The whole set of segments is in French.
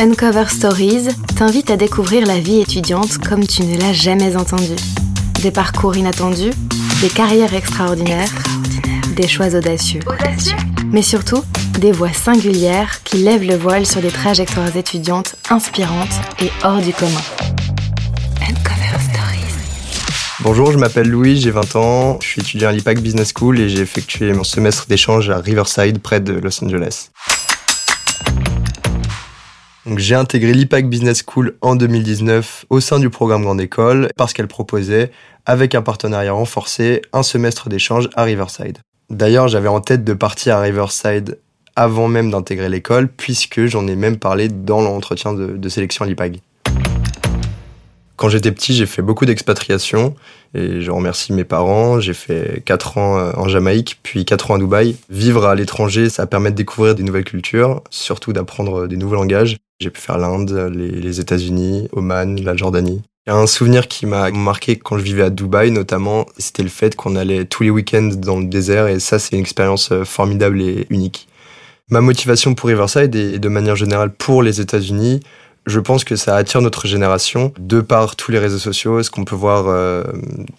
Uncover Stories t'invite à découvrir la vie étudiante comme tu ne l'as jamais entendue. Des parcours inattendus, des carrières extraordinaires, des choix audacieux. Mais surtout, des voix singulières qui lèvent le voile sur des trajectoires étudiantes inspirantes et hors du commun. Uncover Stories. Bonjour, je m'appelle Louis, j'ai 20 ans, je suis étudiant à l'IPAC Business School et j'ai effectué mon semestre d'échange à Riverside près de Los Angeles. J'ai intégré l'IPAC Business School en 2019 au sein du programme Grande École parce qu'elle proposait, avec un partenariat renforcé, un semestre d'échange à Riverside. D'ailleurs, j'avais en tête de partir à Riverside avant même d'intégrer l'école, puisque j'en ai même parlé dans l'entretien de, sélection à l'IPAG. Quand j'étais petit, j'ai fait beaucoup d'expatriation et je remercie mes parents. J'ai fait 4 ans euh, en Jamaïque, puis 4 ans à Dubaï. Vivre à l'étranger, ça permet de découvrir des nouvelles cultures, surtout d'apprendre des nouveaux langages. J'ai pu faire l'Inde, les, les États-Unis, Oman, la Jordanie. Il y a un souvenir qui m'a marqué quand je vivais à Dubaï notamment, c'était le fait qu'on allait tous les week-ends dans le désert et ça c'est une expérience euh, formidable et unique. Ma motivation pour Riverside et de manière générale pour les États-Unis, je pense que ça attire notre génération de par tous les réseaux sociaux, ce qu'on peut voir euh,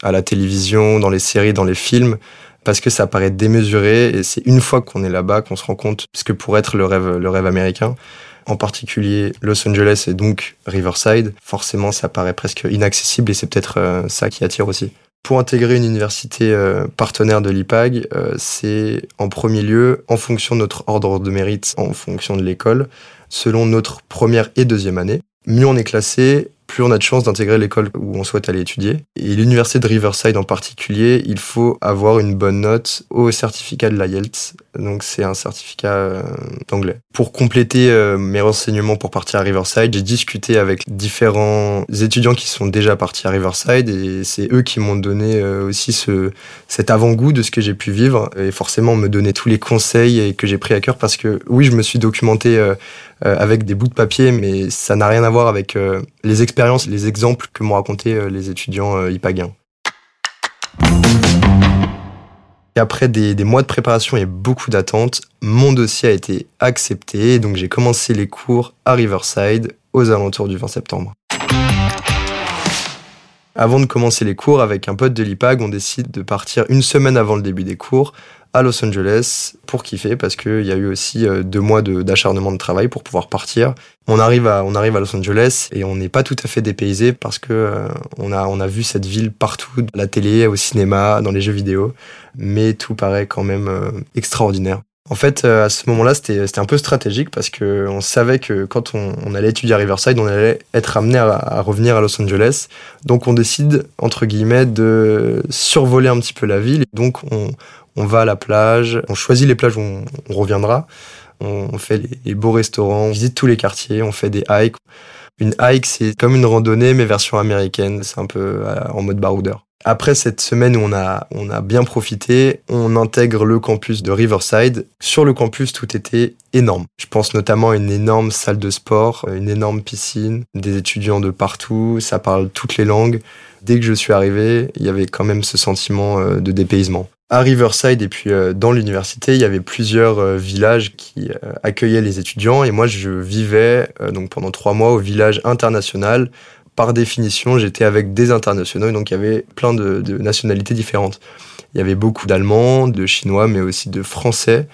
à la télévision, dans les séries, dans les films, parce que ça paraît démesuré et c'est une fois qu'on est là-bas qu'on se rend compte ce que pourrait être le rêve, le rêve américain. En particulier Los Angeles et donc Riverside, forcément ça paraît presque inaccessible et c'est peut-être euh, ça qui attire aussi. Pour intégrer une université euh, partenaire de l'IPAG, c'est en premier lieu en fonction de notre ordre de mérite, en fonction de l'école, selon notre première et deuxième année. Mieux on est classé, plus on a de chances d'intégrer l'école où on souhaite aller étudier. Et l'université de Riverside en particulier, il faut avoir une bonne note au certificat de l'IELTS. Donc c'est un certificat euh, d'anglais. Pour compléter euh, mes renseignements pour partir à Riverside, j'ai discuté avec différents étudiants qui sont déjà partis à Riverside et c'est eux qui m'ont donné euh, aussi ce, cet avant-goût de ce que j'ai pu vivre et forcément me donner tous les conseils que j'ai pris à cœur parce que oui, je me suis documenté avec des bouts de papier, mais ça n'a rien à voir avec les expériences les exemples que m'ont raconté euh, les étudiants euh, ipagiens. Et après des, mois de préparation et beaucoup d'attentes, mon dossier a été accepté, donc j'ai commencé les cours à Riverside aux alentours du 20 septembre. Avant de commencer les cours, avec un pote de l'IPAG, on décide de partir une semaine avant le début des cours à Los Angeles pour kiffer parce qu'il y a eu aussi euh, deux mois d'acharnement de, travail pour pouvoir partir. On arrive à, on arrive à Los Angeles et on n'est pas tout à fait dépaysé parce que euh, on, a, on a vu cette ville partout, à la télé, au cinéma, dans les jeux vidéo, mais tout paraît quand même euh, extraordinaire. En fait, à ce moment-là, c'était un peu stratégique parce que on savait que quand on, allait étudier à Riverside, on allait être amené à, à, revenir à Los Angeles. Donc, on décide, entre guillemets, de survoler un petit peu la ville. Donc, on, on va à la plage, on choisit les plages où on, reviendra, on, fait les, beaux restaurants, on visite tous les quartiers, on fait des hikes. Une hike, c'est comme une randonnée, mais version américaine, c'est un peu euh, en mode baroudeur. Après cette semaine où on a, on a bien profité, on intègre le campus de Riverside. Sur le campus, tout était énorme. Je pense notamment à une énorme salle de sport, une énorme piscine, des étudiants de partout, ça parle toutes les langues. Dès que je suis arrivé, il y avait quand même ce sentiment euh, de dépaysement à Riverside et puis euh, dans l'université, il y avait plusieurs euh, villages qui euh, accueillaient les étudiants et moi je vivais donc pendant trois mois au village international. Par définition, j'étais avec des internationaux, donc il y avait plein de, de nationalités différentes. Il y avait beaucoup d'Allemands, de Chinois, mais aussi de Français.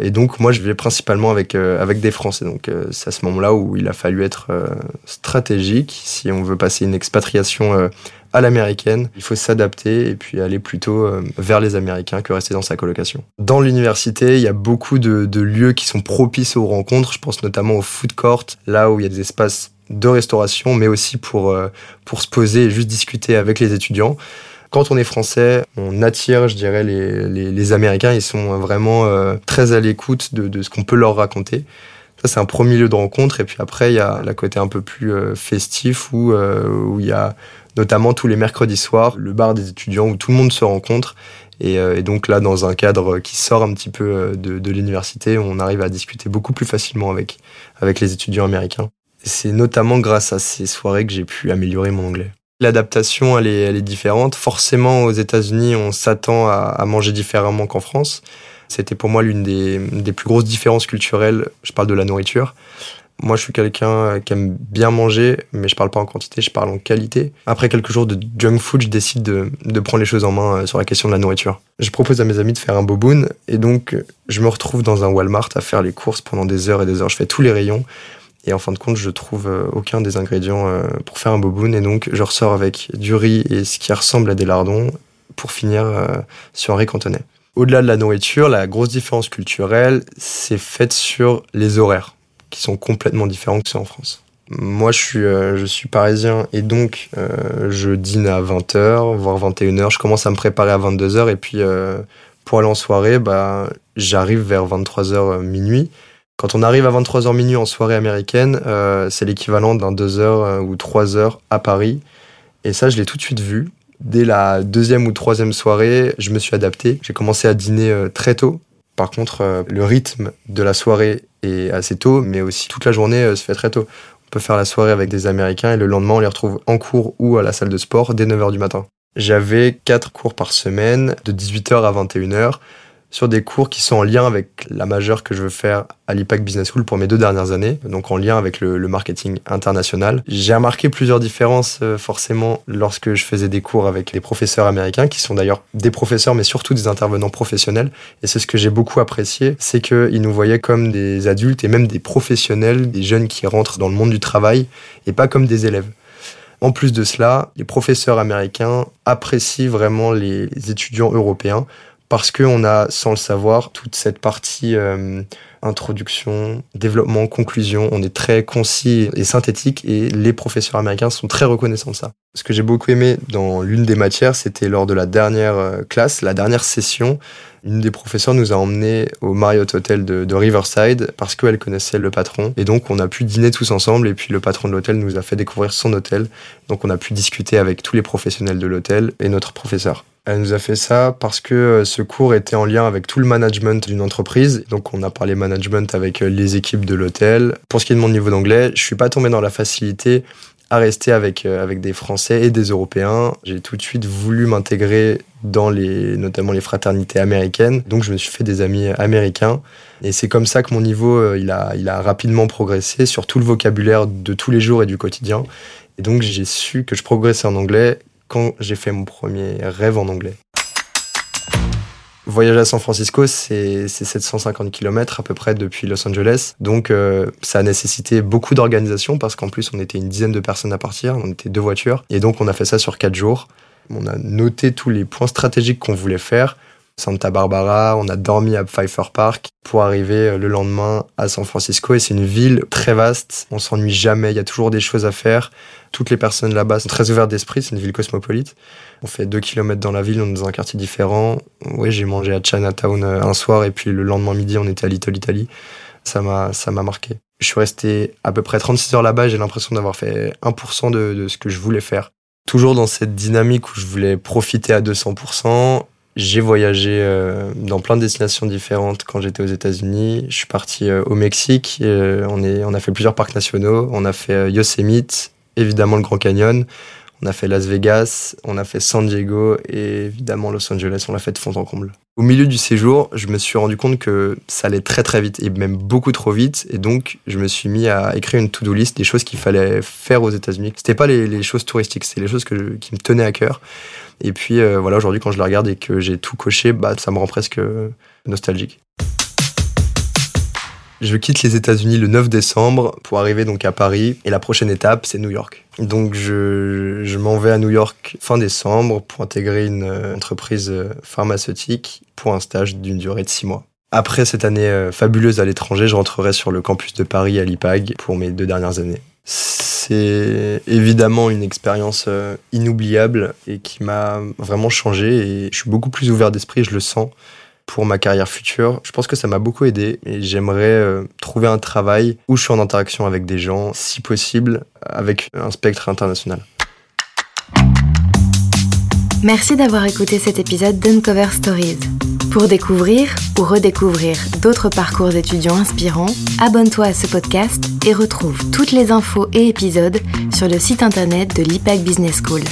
Et donc moi je vivais principalement avec avec des Français. Donc c'est à ce moment-là où il a fallu être stratégique si on veut passer une expatriation à l'américaine. Il faut s'adapter et puis aller plutôt euh, vers les Américains que rester dans sa colocation. Dans l'université, il y a beaucoup de, lieux qui sont propices aux rencontres. Je pense notamment au food court, là où il y a des espaces de restauration, mais aussi pour, euh, pour se poser et juste discuter avec les étudiants. Quand on est français, on attire, je dirais, les, les, Américains. Ils sont vraiment euh, très à l'écoute de, de ce qu'on peut leur raconter. Ça, c'est un premier lieu de rencontre. Et puis après, il y a la côté un peu plus festif où, où il y a notamment tous les mercredis soirs, le bar des étudiants où tout le monde se rencontre. Et, euh, donc là, dans un cadre qui sort un petit peu euh, de, l'université, on arrive à discuter beaucoup plus facilement avec, avec les étudiants américains. C'est notamment grâce à ces soirées que j'ai pu améliorer mon anglais. L'adaptation, elle est, elle est différente. Forcément, aux États-Unis, on s'attend à, manger différemment qu'en France. C'était pour moi l'une des, des, plus grosses différences culturelles. Je parle de la nourriture. Moi, je suis quelqu'un euh, qui aime bien manger, mais je parle pas en quantité, je parle en qualité. Après quelques jours de junk food, je décide de, de prendre les choses en main euh, sur la question de la nourriture. Je propose à mes amis de faire un boboon, et donc je me retrouve dans un Walmart à faire les courses pendant des heures et des heures. Je fais tous les rayons. Et en fin de compte, je trouve aucun des ingrédients pour faire un boboon. Et donc, je ressors avec du riz et ce qui ressemble à des lardons pour finir sur un riz cantonais. Au-delà de la nourriture, la grosse différence culturelle, c'est faite sur les horaires, qui sont complètement différents que ceux en France. Moi, je suis, euh, parisien et donc euh, je dîne à 20h, voire 21h. Je commence à me préparer à 22h et puis euh, pour aller en soirée, bah, j'arrive vers 23h minuit. Quand on arrive à 23h minuit en soirée américaine, c'est l'équivalent d'un 2h ou 3h à Paris. Et ça, je l'ai tout de suite vu Dès la deuxième ou troisième soirée, je me suis adapté. J'ai commencé à dîner euh, très tôt. Par contre, euh, le rythme de la soirée est assez tôt, mais aussi toute la journée euh, se fait très tôt. On peut faire la soirée avec des Américains et le lendemain, on les retrouve en cours ou à la salle de sport dès 9h du matin. J'avais quatre cours par semaine, de 18h à 21h sur des cours qui sont en lien avec la majeure que je veux faire à l'IPAC Business School pour mes deux dernières années, donc en lien avec le, marketing international. J'ai remarqué plusieurs différences euh, forcément lorsque je faisais des cours avec les professeurs américains, qui sont d'ailleurs des professeurs mais surtout des intervenants professionnels. Et c'est ce que j'ai beaucoup apprécié, c'est qu'ils nous voyaient comme des adultes et même des professionnels, des jeunes qui rentrent dans le monde du travail et pas comme des élèves. En plus de cela, les professeurs américains apprécient vraiment les étudiants européens parce qu'on a, sans le savoir, toute cette partie euh, introduction, développement, conclusion. On est très concis et synthétique et les professeurs américains sont très reconnaissants de ça. Ce que j'ai beaucoup aimé dans l'une des matières, c'était lors de la dernière euh, classe, la dernière session. Une des professeurs nous a emmenés au Marriott Hotel de, de Riverside parce qu'elle connaissait le patron. Et donc, on a pu dîner tous ensemble. Et puis, le patron de l'hôtel nous a fait découvrir son hôtel. Donc, on a pu discuter avec tous les professionnels de l'hôtel et notre professeur. Elle nous a fait ça parce que euh, ce cours était en lien avec tout le management d'une entreprise. Donc on a parlé management avec euh, les équipes de l'hôtel. Pour ce qui est de mon niveau d'anglais, je suis pas tombé dans la facilité à rester avec, euh, avec des Français et des Européens. J'ai tout de suite voulu m'intégrer dans les, notamment les fraternités américaines. Donc je me suis fait des amis américains. Et c'est comme ça que mon niveau, il a, il a rapidement progressé sur tout le vocabulaire de tous les jours et du quotidien. Et donc j'ai su que je progressais en anglais quand j'ai fait mon premier rêve en anglais. Voyager à San Francisco, c'est 750 km à peu près depuis Los Angeles. Donc euh, ça a nécessité beaucoup d'organisation parce qu'en plus on était une dizaine de personnes à partir, on était deux voitures. Et donc on a fait ça sur quatre jours. On a noté tous les points stratégiques qu'on voulait faire. Santa Barbara, on a dormi à Pfeiffer Park pour arriver euh, le lendemain à San Francisco. Et c'est une ville très vaste, on s'ennuie jamais, il y a toujours des choses à faire. Toutes les personnes là-bas sont très ouvertes d'esprit, c'est une ville cosmopolite. On fait deux kilomètres dans la ville, on est dans un quartier différent. Oui, j'ai mangé à Chinatown euh, un soir et puis le lendemain midi, on était à Little Italy. Ça m'a, ça m'a marqué. Je suis resté à peu près 36 heures là-bas, j'ai l'impression d'avoir fait 1% de, de ce que je voulais faire. Toujours dans cette dynamique où je voulais profiter à 200%, j'ai voyagé euh, dans plein de destinations différentes quand j'étais aux États-Unis. Je suis parti euh, au Mexique. Euh, on, est, on a fait plusieurs parcs nationaux. On a fait Yosemite, évidemment le Grand Canyon. On a fait Las Vegas, on a fait San Diego et évidemment Los Angeles. On l'a fait de fond en comble. Au milieu du séjour, je me suis rendu compte que ça allait très très vite et même beaucoup trop vite. Et donc, je me suis mis à écrire une to-do list des choses qu'il fallait faire aux États-Unis. C'était pas les, choses touristiques, c'était les choses qui me tenaient à cœur. Et puis euh, voilà, aujourd'hui, quand je la regarde et que j'ai tout coché, bah, ça me rend presque nostalgique. Je quitte les États-Unis le 9 décembre pour arriver donc à Paris et la prochaine étape c'est New York. Donc je, m'en vais à New York fin décembre pour intégrer une euh, entreprise euh, pharmaceutique pour un stage d'une durée de six mois. Après cette année fabuleuse à l'étranger, je rentrerai sur le campus de Paris à l'IPAG pour mes deux dernières années. C'est évidemment une expérience euh, inoubliable et qui m'a vraiment changé et je suis beaucoup plus ouvert d'esprit, je le sens, pour ma carrière future. Je pense que ça m'a beaucoup aidé et j'aimerais euh, trouver un travail où je suis en interaction avec des gens, si possible, avec un spectre international. Merci d'avoir écouté cet épisode d'Uncover Stories. Pour découvrir ou redécouvrir d'autres parcours étudiants inspirants, abonne-toi à ce podcast et retrouve toutes les infos et épisodes sur le site internet de l'IPAC Business School.